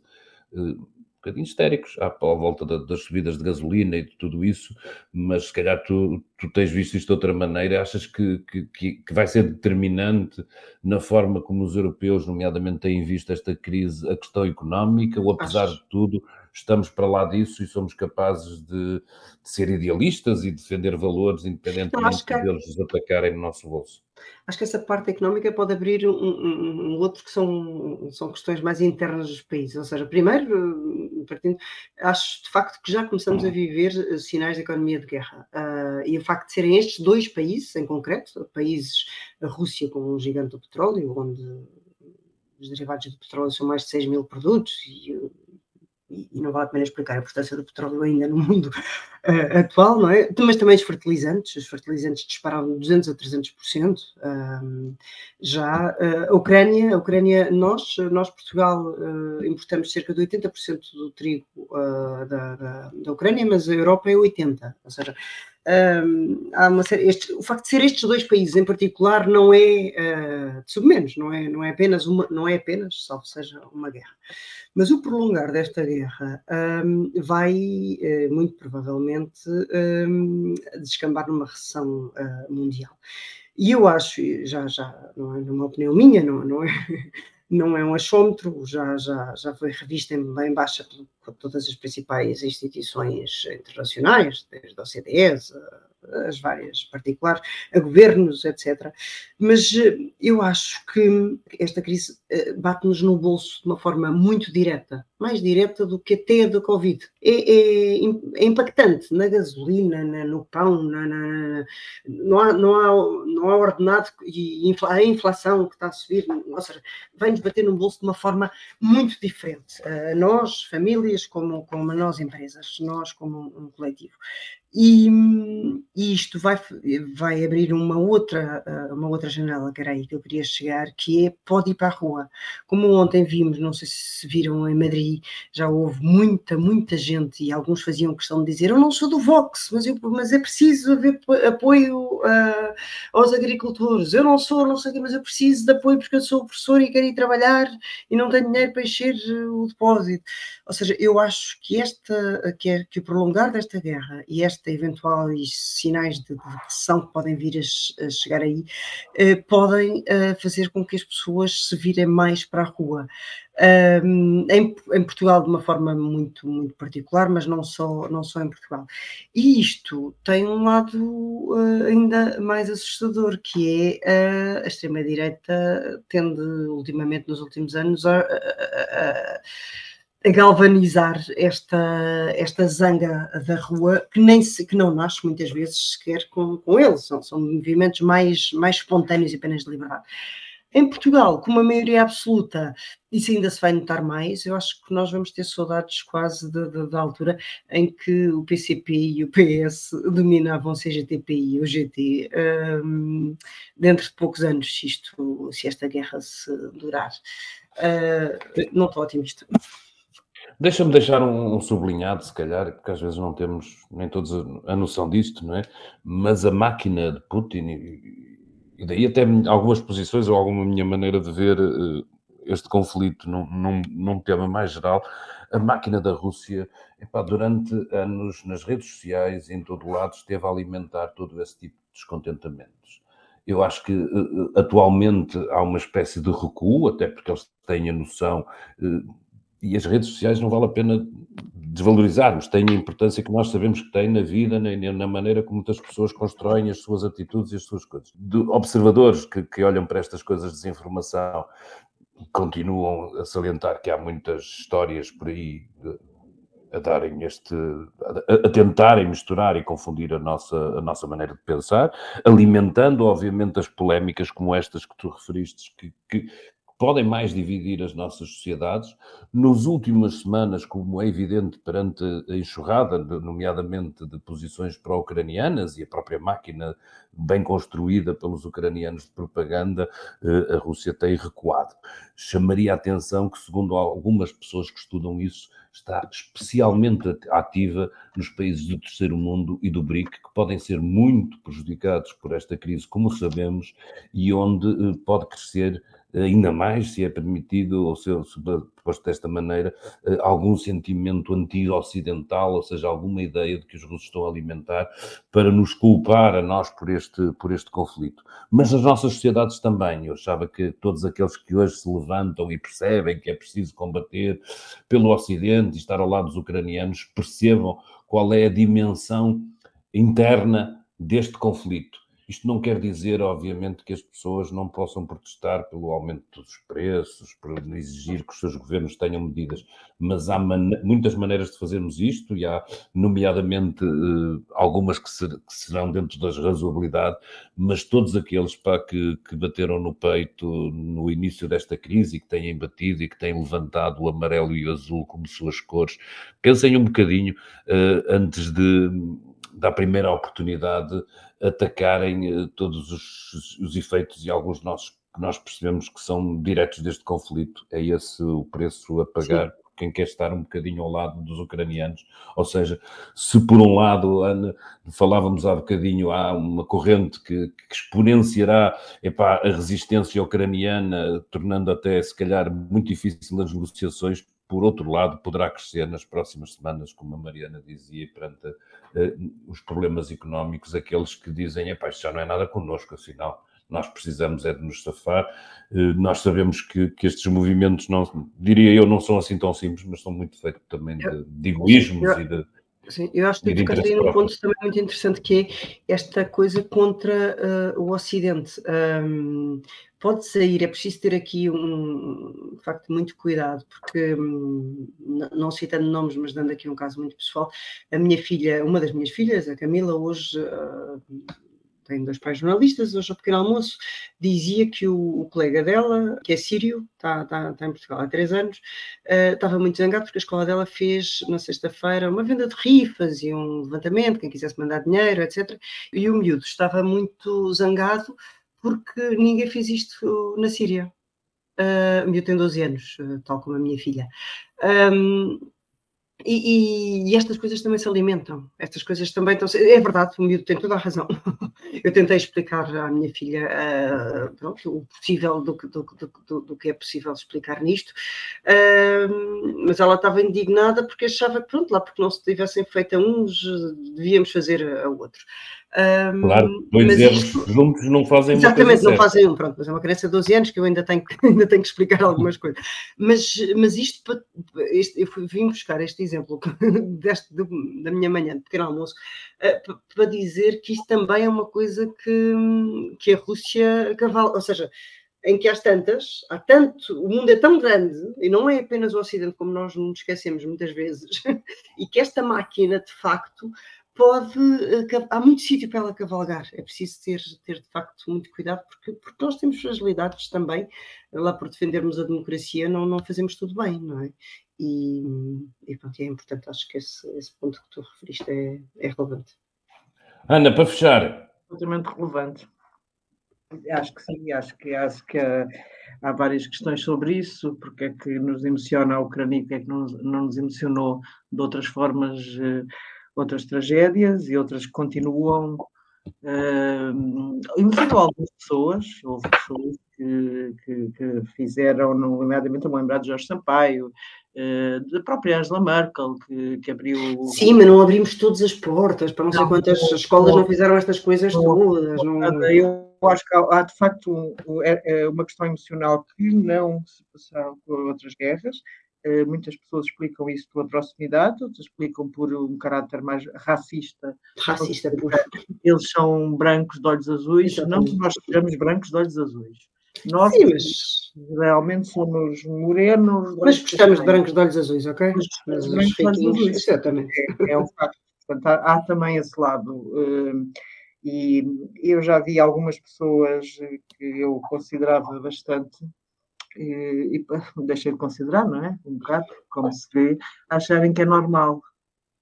bocadinho histéricos. À, à volta da, das subidas de gasolina e de tudo isso, mas se calhar tu, tu tens visto isto de outra maneira, achas que, que, que, vai ser determinante na forma como os europeus, nomeadamente, têm visto esta crise, a questão económica, ou apesar Acho... de tudo, estamos para lá disso e somos capazes de, de ser idealistas e defender valores independentemente que... deles nos atacarem no nosso bolso? Acho que essa parte económica pode abrir um, um, um, outro que são, são questões mais internas dos países. Ou seja, primeiro, partindo, acho de facto que já começamos a viver eh, sinais de economia de guerra. Uh, e o facto de serem estes dois países, em concreto, países, a Rússia como um gigante do petróleo, onde os derivados do petróleo são mais de 6 mil produtos e e, não vale a pena explicar a importância do petróleo ainda no mundo uh, atual, não é? Mas também os fertilizantes, os fertilizantes dispararam de 200 a 300%. Um, já uh, a Ucrânia, a Ucrânia, nós, nós Portugal, uh, importamos cerca de 80% do trigo da, da, da Ucrânia, mas a Europa é 80%. Ou seja, há uma série, este, o facto de ser estes dois países em particular não é uh, de submenos, não é, não é apenas uma, não é apenas, salvo seja uma guerra. Mas o prolongar desta guerra um, vai uh, muito provavelmente um, descambar numa recessão uh, mundial. E eu acho, já, já não é numa opinião minha, não, não é não é um achômetro, já, já, já foi revista em bem baixa por todas as principais instituições internacionais, desde a OCDE, as várias particulares, a governos, etc. Mas eh, eu acho que esta crise eh, bate-nos no bolso de uma forma muito direta, mais direta do que até a da Covid. É, é, é impactante na gasolina, na, no pão, na, na, não, há, não, há, não há ordenado e a inflação que está a subir, ou seja, vai-nos bater no bolso de uma forma muito diferente. Uh, nós, famílias, como, como nós, empresas, nós, como um coletivo. E, e, isto vai, vai abrir uma outra, ah, uma outra janela, que era aí que eu queria chegar, que é pode ir para a rua. Como ontem vimos, não sei se viram em Madrid, já houve muita, muita gente, e alguns faziam questão de dizer: Eu não sou do Vox, mas, eu, mas é preciso haver apoio uh, aos agricultores. Eu não sou, não sei o quê, mas eu preciso de apoio porque eu sou professor e quero ir trabalhar e não tenho dinheiro para encher o depósito. Ou seja, eu acho que, esta, que, é, que o prolongar desta guerra e esta esta eventuais sinais de recessão que podem vir a, a chegar aí, eh, podem eh, fazer com que as pessoas se virem mais para a rua. Um, em, em, Portugal de uma forma muito, muito particular, mas não só, não só em Portugal. E isto tem um lado uh, ainda mais assustador, que é uh, a extrema-direita tende ultimamente, nos últimos anos, a, a a galvanizar esta, esta zanga da rua, que, nem se, que não nasce muitas vezes sequer com, com eles, são, são movimentos mais, mais espontâneos e apenas de liberdade. Em Portugal, com uma maioria absoluta, isso ainda se vai notar mais. Eu acho que nós vamos ter saudades quase da altura em que o PCP e o PS dominavam o CGTP e o GT. Um, dentro de poucos anos, se, isto, se esta guerra se durar. Uh, não estou otimista. Deixa-me deixar um, um, sublinhado, se calhar, porque às vezes não temos nem todos a, a noção disto, não é? Mas a máquina de Putin, e, e daí até algumas posições ou alguma minha maneira de ver uh, este conflito num, num, num tema mais geral, a máquina da Rússia, epá, durante anos nas redes sociais, em todo lado, esteve a alimentar todo esse tipo de descontentamentos. Eu acho que atualmente há uma espécie de recuo, até porque eles têm a noção e as redes sociais não vale a pena desvalorizarmos, têm a importância que nós sabemos que têm na vida, na, na maneira como muitas pessoas constroem as suas atitudes e as suas coisas. De observadores que, que olham para estas coisas de desinformação continuam a salientar que há muitas histórias por aí a darem este, a, a, tentarem misturar e confundir a nossa, a nossa maneira de pensar, alimentando, obviamente, as polémicas como estas que tu referiste, que, que, podem mais dividir as nossas sociedades. Nos últimas semanas, como é evidente perante a enxurrada, nomeadamente de posições pró-ucranianas e a própria máquina bem construída pelos ucranianos de propaganda, eh, a Rússia tem recuado. Chamaria a atenção que, segundo algumas pessoas que estudam isso, está especialmente ativa nos países do terceiro mundo e do BRIC, que podem ser muito prejudicados por esta crise, como sabemos, e onde eh, pode crescer ainda mais, se é permitido, ou se, se posto desta maneira, eh, algum sentimento anti-ocidental, ou seja, alguma ideia de que os russos estão a alimentar para nos culpar a nós por este, por este conflito. Mas as nossas sociedades também. Eu achava que todos aqueles que hoje se levantam e percebem que é preciso combater pelo Ocidente e estar ao lado dos ucranianos percebam qual é a dimensão interna deste conflito isto não quer dizer, obviamente, que as pessoas não possam protestar pelo aumento dos preços, por exigir que os seus governos tenham medidas, mas há man muitas maneiras de fazermos isto e há, nomeadamente, eh, algumas que, ser, que, serão dentro das razoabilidade, mas todos aqueles pá, que, que bateram no peito no início desta crise e que têm batido e que têm levantado o amarelo e o azul como suas cores, pensem um bocadinho uh, antes de da primeira oportunidade atacarem eh, todos os, os efeitos e alguns nossos que nós percebemos que são diretos deste conflito. É esse o preço a pagar. Sim quem quer estar um bocadinho ao lado dos ucranianos. Ou seja, se por um lado, Ana, falávamos há bocadinho, há uma corrente que, que exponenciará epá, a resistência ucraniana, tornando até, se calhar, muito difícil as negociações, por outro lado, poderá crescer nas próximas semanas, como a Mariana dizia, perante uh, os problemas económicos, aqueles que dizem, epá, isto já não é nada connosco, afinal, nós precisamos é de nos safar. Uh, nós sabemos que, que, estes movimentos, não, diria eu, não são assim tão simples, mas são muito feitos também de, de egoísmos eu, e de... Sim, eu acho que tu tocaste num ponto também muito interessante que é esta coisa contra uh, o Ocidente. Um, pode sair, é preciso ter aqui um, de facto, muito cuidado, porque, hum, não citando nomes, mas dando aqui um caso muito pessoal, a minha filha, uma das minhas filhas, a Camila, hoje uh, tem dois pais jornalistas, hoje ao pequeno almoço, dizia que o, o colega dela, que é sírio, está, está, está, em Portugal há três anos, uh, estava muito zangado porque a escola dela fez, na sexta-feira, uma venda de rifas e um levantamento, quem quisesse mandar dinheiro, etc. E o miúdo estava muito zangado porque ninguém fez isto na Síria. Uh, o meu tem 12 anos, uh, tal como a minha filha. Um, e, e, e, estas coisas também se alimentam. Estas coisas também estão. É verdade, o miúdo tem toda a razão. Eu tentei explicar à minha filha uh, pronto, o possível do, do, do, do, que é possível explicar nisto, uh, mas ela estava indignada porque achava que, pronto, lá porque não se tivessem feito a uns, devíamos fazer a outro. Um, claro, dois erros isto, juntos não fazem Exatamente, não fazem um, pronto, mas é uma criança de 12 anos que eu ainda tenho, ainda tenho que explicar algumas coisas. Mas, mas isto, este, eu vim buscar este exemplo deste, da minha manhã de pequeno almoço uh, para dizer que isto também é uma coisa que, que a Rússia cavala, ou seja, em que às tantas, há tanto, o mundo é tão grande, e não é apenas o Ocidente, como nós nos esquecemos muitas vezes, e que esta máquina, de facto, pode. Eh, há muito sítio para ela cavalgar. É preciso ter, ter de facto muito cuidado, porque, porque nós temos fragilidades também. Lá por defendermos a democracia, não, não fazemos tudo bem, não é? E, e pronto, é importante. Acho que esse, esse ponto que tu referiste é, é relevante. Ana, para fechar. Absolutamente relevante. Acho que sim, acho que, acho que há, há, várias questões sobre isso, porque é que nos emociona a Ucrânia, porque é que não, não nos emocionou de outras formas. Uh, outras tragédias e outras continuam. Uh, emocionou algumas pessoas, houve pessoas que, que, que fizeram, nomeadamente, a lembrar de Jorge Sampaio, uh, da própria Angela Merkel, que, que, abriu. Sim, mas não abrimos todas as portas, para não, não sei quantas não, escolas não, não fizeram estas coisas todas. Eu acho que há, há de facto um, é, é uma questão emocional que não se passou com outras guerras. Uh, muitas pessoas explicam isso pela proximidade, outras explicam por um caráter mais racista. Racista, por... Eles são brancos de olhos azuis, Exatamente. não que nós sejamos brancos de olhos azuis. Nós Sim, mas... realmente somos morenos. Mas gostamos de brancos de olhos azuis, ok? Mas, brancos de olhos azuis. Exatamente. É, é um facto. Portanto, há, há, também esse lado. Uh, e eu já vi algumas pessoas que eu considerava bastante, e, e deixei de considerar, não é? Um bocado, como se vê, acharem que é normal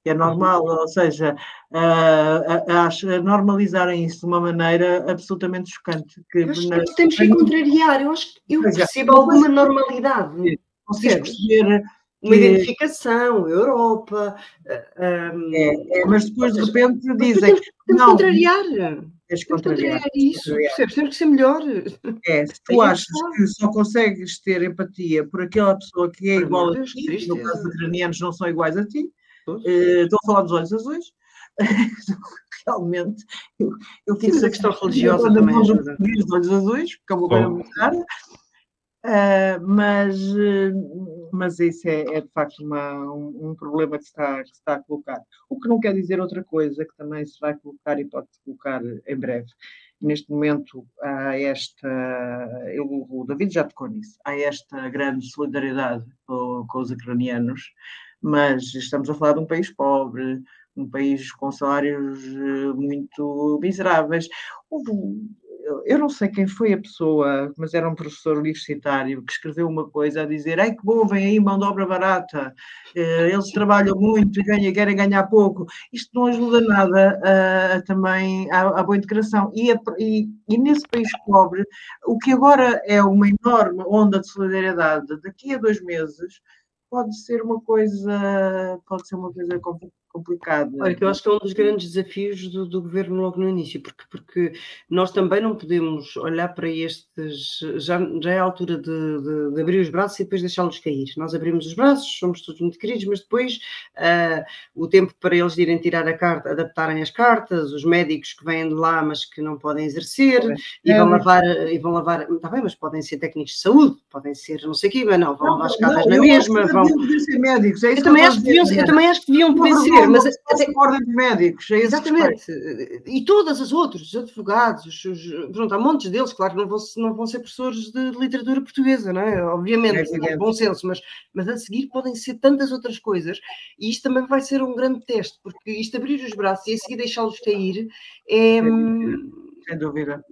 é normal, ou seja, uh, normalizarem isso de uma maneira absolutamente chocante. Que na... temos que contrariar, eu acho que eu é, percebo alguma normalidade. Consegues perceber uma identificação, Europa. Um, é, é, mas depois de repente dizem. Temos, temos não, contrariar. Tens contrariar. contrariar isso, percebes? Temos que ser melhor. É, se tu achas que só consegues ter empatia por aquela pessoa que é igual a ti, no caso ucranianos não são iguais a ti, Uh, estou a falar dos olhos azuis. Realmente, eu, eu fiz a questão religiosa também ajuda. Dos olhos azuis, porque é uma coisa muito rara. Uh, mas, uh, mas isso é, é de facto uma, um, um, problema que se, está, que está a colocar. O que não quer dizer outra coisa que também se vai colocar e pode-se colocar em breve. Neste momento há esta, eu, o David já tocou nisso, há esta grande solidariedade com, com os ucranianos, mas estamos a falar de um país pobre, um país com salários eh, muito miseráveis. Eu não sei quem foi a pessoa, mas era um professor universitário que escreveu uma coisa a dizer: Ai que bom, vem aí mão de obra barata, eh, eles trabalham muito e ganham, querem ganhar pouco. Isto não ajuda nada a, a também à, boa integração. E, a, e, e, nesse país pobre, o que agora é uma enorme onda de solidariedade, daqui a dois meses pode ser uma coisa, pode ser uma coisa complicado. Olha, que eu acho que é um dos grandes desafios do, do, governo logo no início, porque, porque nós também não podemos olhar para estes. Já, já é a altura de, de, de abrir os braços e depois deixá-los cair. Nós abrimos os braços, somos todos muito queridos, mas depois uh, o tempo para eles irem tirar a carta, adaptarem as cartas, os médicos que vêm de lá, mas que não podem exercer, é. e vão lavar, e vão lavar, está bem, mas podem ser técnicos de saúde, podem ser não sei o quê, mas não, vão lavar as cartas na mesma. Vão... Ser médicos, é isso eu, também acho que deviam, eu também acho que deviam poder ser mas até ordem de médicos, é exatamente. E todas as outras, os advogados, os, pronto, há montes deles, claro que não vão, não vão ser professores de literatura portuguesa, não é? Obviamente, é, é bom senso, mas, mas a seguir podem ser tantas outras coisas, e isto também vai ser um grande teste, porque isto abrir os braços e a seguir deixá-los cair é. Sem dúvida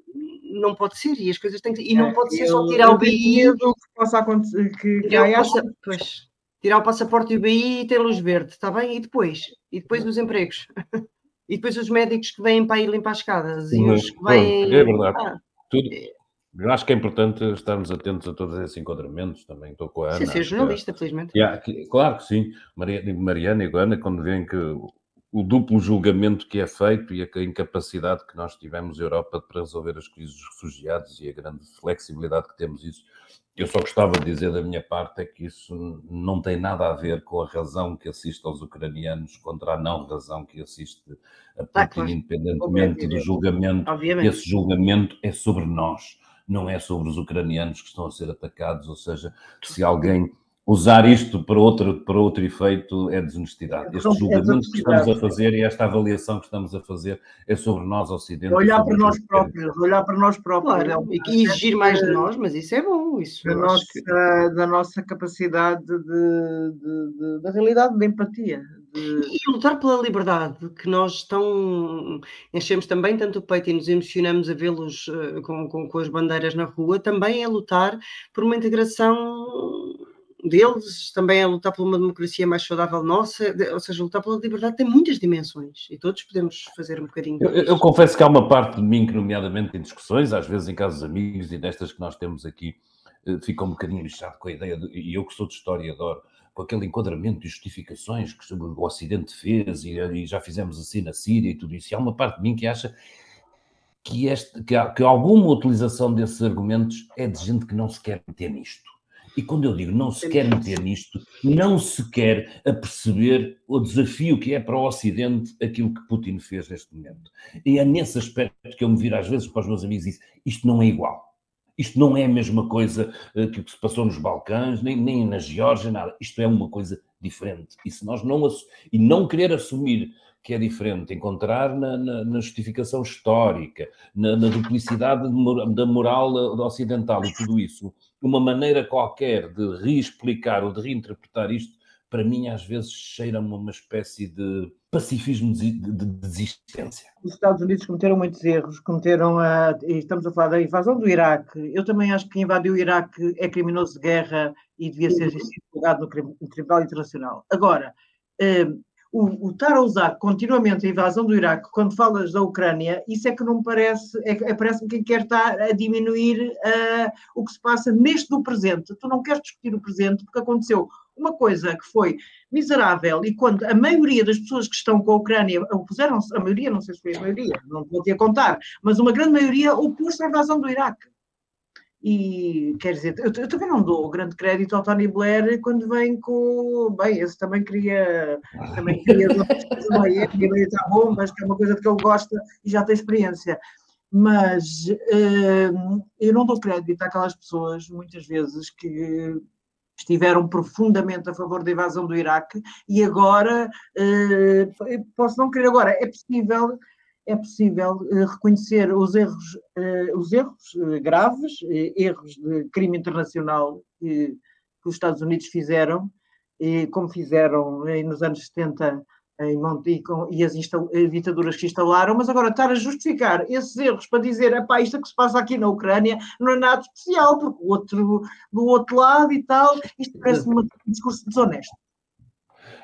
não pode ser e as coisas têm que e não é, pode ser só tirar o BI que possa acontecer que, que pois tirar o passaporte e o BI e ter luz verde, está bem? E depois? E depois os empregos? e depois os médicos que vêm para ir limpar as escadas e os que vêm... É verdade. Ah, Tudo. Eu acho que é importante estarmos atentos a todos esses enquadramentos, também estou com a Ana. Sim, ser jornalista, que, felizmente. Yeah, claro que sim. Mariana e Ana, quando veem que o duplo julgamento que é feito e a incapacidade que nós tivemos na Europa para resolver as crises dos refugiados e a grande flexibilidade que temos isso, eu só gostava de dizer da minha parte é que isso não tem nada a ver com a razão que assiste aos ucranianos contra a não razão que assiste a Putin, ah, claro. independentemente do julgamento. Obviamente. Esse julgamento é sobre nós, não é sobre os ucranianos que estão a ser atacados. Ou seja, se alguém usar isto para outro, para outro efeito é desonestidade. Este é julgamento que estamos a fazer e esta avaliação que estamos a fazer é sobre nós, Ocidente. Olhar para nós próprios, olhar para nós próprios. Claro, é e exigir mais de nós, mas isso é bom. Isso da, nossa, que... da nossa capacidade de, de, de, da realidade de empatia. E lutar pela liberdade, que nós tão enchemos também tanto o peito e nos emocionamos a vê-los uh, com, com, com as bandeiras na rua, também é lutar por uma integração deles, também é lutar por uma democracia mais saudável nossa, ou seja, lutar pela liberdade tem muitas dimensões e todos podemos fazer um bocadinho. Eu, eu, confesso que há uma parte de mim que, nomeadamente em discussões, às vezes em casos amigos e destas que nós temos aqui, eh, fica um bocadinho lixado com a ideia, de, e eu que sou de história adoro, com aquele enquadramento de justificações que o Ocidente fez e, e já fizemos assim na Síria e tudo isso. E há uma parte de mim que acha que, este, que, que alguma utilização desses argumentos é de gente que não se quer meter nisto E quando eu digo não se quer meter nisto, não se quer aperceber o desafio que é para o Ocidente aquilo que Putin fez neste momento. E é nesse aspecto que eu me viro às vezes para os meus amigos e digo, isto não é igual. Isto não é a mesma coisa uh, que o que se passou nos Balcãs, nem, nem na Geórgia, nada. Isto é uma coisa diferente. E se nós não, e não querer assumir que é diferente, encontrar na, na, na justificação histórica, na, na duplicidade da moral ocidental e tudo isso, uma maneira qualquer de reexplicar ou de reinterpretar isto, para mim às vezes cheira-me uma espécie de pacifismo de, de, desistência. Os Estados Unidos cometeram muitos erros, cometeram a, estamos a falar da invasão do Iraque, eu também acho que quem invadiu o Iraque é criminoso de guerra e devia ser julgado no, no Tribunal Internacional. Agora, eh, o, o estar a usar continuamente a invasão do Iraque, quando falas da Ucrânia, isso é que não me parece, é, é parece-me quem quer estar a diminuir uh, o que se passa neste do presente. Tu não queres discutir o presente porque aconteceu uma coisa que foi miserável e quando a maioria das pessoas que estão com a Ucrânia opuseram-se, a maioria, não sei se foi a maioria, não vou contar, mas uma grande maioria opôs-se à invasão do Iraque. E quer dizer, eu, eu, também não dou grande crédito ao Tony Blair quando vem com. Bem, esse também queria. Também queria. queria estar bombas, que é uma coisa que ele gosta e já tem experiência. Mas uh, eu não dou crédito àquelas pessoas, muitas vezes, que estiveram profundamente a favor da invasão do Iraque e agora, uh, posso não querer agora, é possível é possível uh, reconhecer os erros, uh, os erros uh, graves, erros de crime internacional que, que, os Estados Unidos fizeram, e como fizeram nos anos 70 em Monte, e, as ditaduras que instalaram, mas agora estar a justificar esses erros para dizer, epá, isto é que se passa aqui na Ucrânia não é nada especial, porque o outro, do outro lado e tal, isto parece-me um discurso desonesto.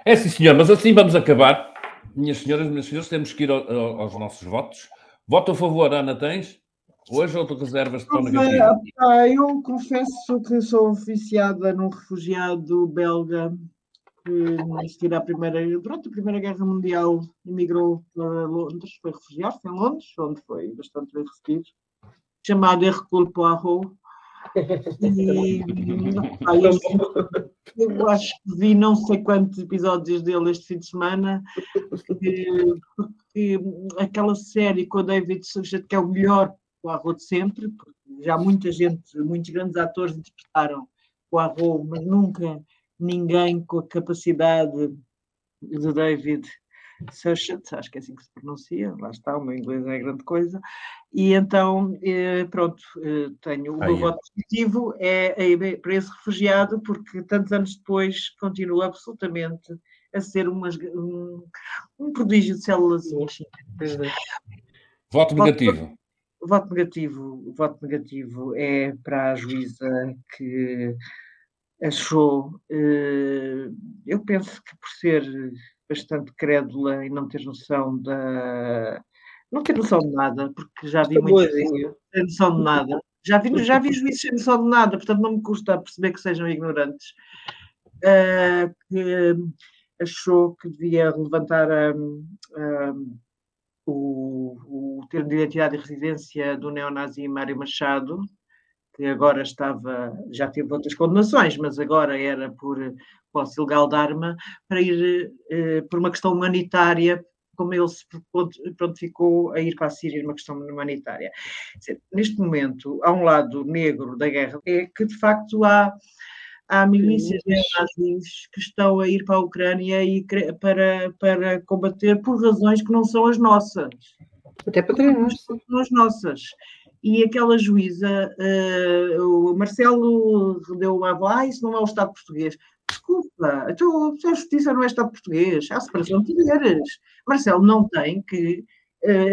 É sim, senhor, mas assim vamos acabar. Minhas senhoras, meus senhores, temos que ir ao, ao, aos nossos votos. Voto a favor, Ana, tens? Hoje ou tu reservas para o negativo? Eu confesso que sou oficiada num refugiado belga que a primeira, durante a Primeira Guerra Mundial emigrou para Londres, foi refugiar-se em Londres, onde foi bastante bem recebido, chamado Hercule Poirot, e eu acho que vi não sei quantos episódios dele este fim de semana, porque, aquela série com o David Suchet, que é o melhor Poirot de sempre, já muita gente, muitos grandes atores interpretaram Poirot, mas nunca ninguém com a capacidade de David Suchet, acho que é assim que se pronuncia, lá está, o meu inglês é grande coisa, e então, eh, pronto, eh, tenho o meu voto positivo é, é, para esse refugiado, porque tantos anos depois continua absolutamente a ser umas, um, um prodígio de células. Voto negativo. Voto, voto negativo. Voto negativo é para a juíza que achou, eh, eu penso que por ser bastante crédula e não ter noção da. Não ter noção de nada, porque já vi muito sem noção de nada. Já vi, já vi juízes sem noção de nada, portanto não me custa perceber que sejam ignorantes. Uh, que achou que devia levantar um, um, o, o termo de identidade e residência do neonazi Mário Machado, que agora estava, já teve outras condenações, mas agora era por posse ilegal de arma, para ir eh, por uma questão humanitária, como ele se prontificou a ir para a Síria numa questão humanitária. Neste momento, há um lado negro da guerra, é que de facto há, há milícias nazis que estão a ir para a Ucrânia e para, para combater por razões que não são as nossas. Até para treinar. São as nossas e aquela juíza, uh, o Marcelo deu uma ah, isso não é o Estado português. Desculpa, então, a justiça não é Estado português, há separação de poderes. Marcelo não tem que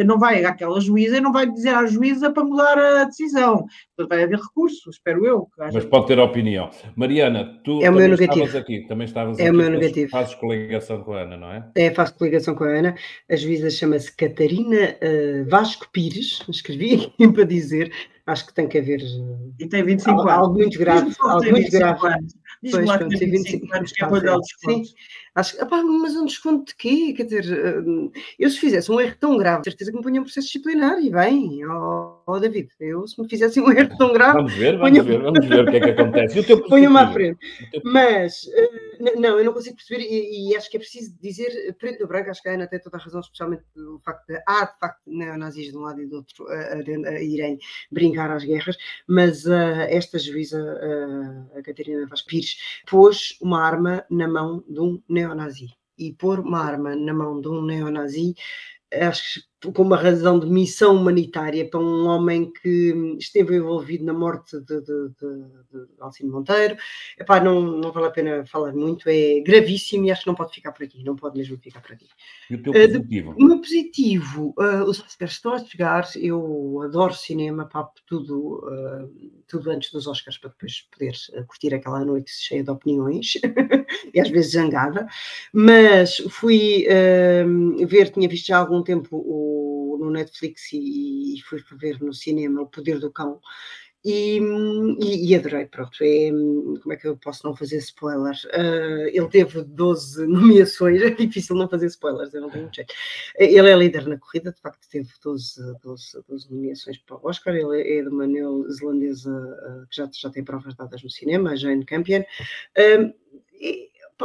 não vai àquela juíza e não vai dizer à juíza para mudar a decisão. Vai haver recurso, espero eu. Mas pode ter opinião. Mariana, tu é o meu negativo. estavas aqui, também estavas é aqui. o meu negativo. Fazes coligação com a Ana, não é? É, faço coligação com a Ana. A juíza chama-se Catarina uh, Vasco Pires, escrevi aqui para dizer, acho que tem que haver. Uh, e tem 25 algo, anos. Algo muito grave. Algo muito grave. Anos. Diz pois, lá que tem 25, 25 anos, que é para dar Sim, Acho mas um desconto de quê? Quer dizer, hum, eu se fizesse um erro tão grave, certeza que me punha um processo disciplinar e bem, oh, oh, David, eu se me fizesse um erro tão grave. Vamos ver, vamos ver, vamos ver o que é que acontece. Ponha-me à frente. Mas, uh, não, eu não consigo perceber e, e, acho que é preciso dizer preto no branco, acho que a Ana tem toda a razão, especialmente o facto de há de facto neonazis de um lado e do outro a, a, a irem brincar às guerras, mas uh, esta juíza, uh, a Catarina Vaz Pires, pôs uma arma na mão de um neonazi. E pôr uma arma na mão de um neonazi, acho que com uma razão de missão humanitária para um homem que esteve envolvido na morte de, de, de, de Alcino Monteiro. Epá, não, não vale a pena falar muito, é gravíssimo e acho que não pode ficar por aqui, não pode mesmo ficar por aqui. E o teu positivo? Uh, o meu positivo, uh, os Oscars estão a chegar, eu adoro cinema, pá, tudo, uh, tudo antes dos Oscars para depois poder curtir aquela noite cheia de opiniões e às vezes zangada, mas fui ver, tinha visto já há algum tempo o no Netflix e, e fui ver no cinema O Poder do Cão. E, e, e, adorei, pronto, é, como é que eu posso não fazer spoilers? Uh, ele teve 12 nomeações, é difícil não fazer spoilers, eu não tenho jeito. Ele é líder na corrida, de facto teve 12, 12, 12 nomeações para o Oscar, ele é de uma neozelandesa uh, que já, já tem provas dadas no cinema, a Jane Campion. Uh,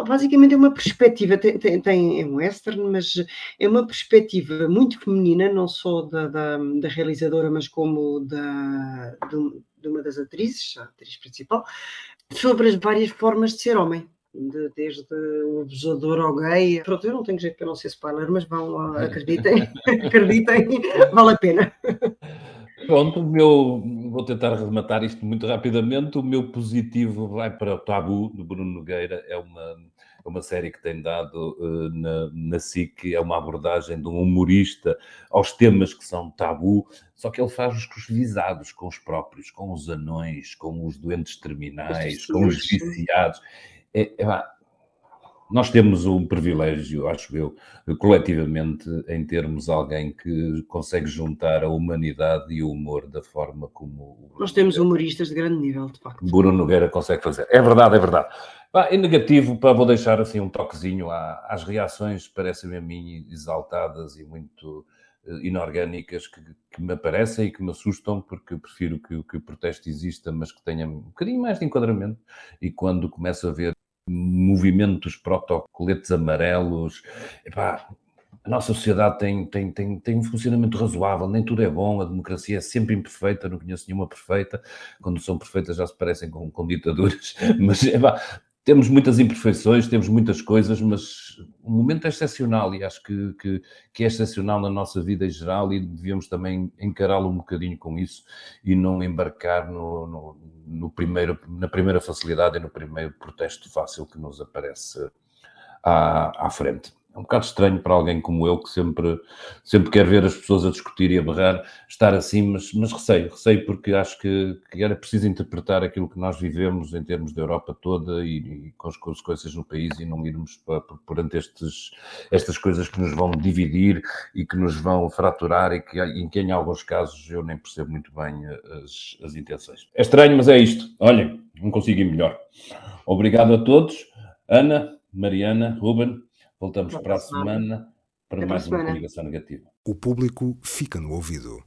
basicamente é uma perspectiva, tem, tem, tem, é um western, mas é uma perspectiva muito feminina, não só da, da, da realizadora, mas como da, de, de, uma das atrizes, a atriz principal, sobre as várias formas de ser homem. De, desde o abusador ao gay. Pronto, eu não tenho jeito para não ser spoiler, mas vão, acreditem, acreditem, vale a pena. Pronto, o meu, vou tentar rematar isto muito rapidamente. O meu positivo vai para o Tabu, do Bruno Nogueira. É uma, é uma série que tem dado uh, na, na SIC, é uma abordagem de um humorista aos temas que são tabu, só que ele faz-os com os visados, com os próprios, com os anões, com os doentes terminais, com os viciados. É, é, nós temos um privilégio, acho eu, coletivamente, em termos alguém que consegue juntar a humanidade e o humor da forma como. Nós temos humoristas de grande nível, de facto. Bruno Nogueira consegue fazer. É verdade, é verdade. Ah, em negativo, para vou deixar assim um toquezinho às reações, parecem-me a mim exaltadas e muito eh, inorgânicas que, que, me aparecem e que me assustam, porque eu prefiro que, que o protesto exista, mas que tenha um bocadinho mais de enquadramento. E quando começo a ver movimentos protocoletes amarelos. Epá, a nossa sociedade tem, tem, tem, tem um funcionamento razoável, nem tudo é bom, a democracia é sempre imperfeita, não conheço nenhuma perfeita, quando são perfeitas já se parecem com, com ditaduras, mas epá, temos muitas imperfeições, temos muitas coisas, mas o momento é excepcional e acho que, que, que, é excepcional na nossa vida em geral e devíamos também encará-lo um bocadinho com isso e não embarcar no, no, no, primeiro, na primeira facilidade e no primeiro protesto fácil que nos aparece à, à frente. É um bocado estranho para alguém como eu, que sempre, sempre quer ver as pessoas a discutir e a berrar, estar assim, mas, mas receio, receio porque acho que, que era preciso interpretar aquilo que nós vivemos em termos da Europa toda e, e com as consequências no país e não irmos para, perante estes, estas coisas que nos vão dividir e que nos vão fraturar e que, em que em alguns casos eu nem percebo muito bem as, as intenções. É estranho, mas é isto. Olhem, não consigo ir melhor. Obrigado a todos. Ana, Mariana, Ruben. Voltamos para a semana para mais uma comunicação negativa. O público fica no ouvido.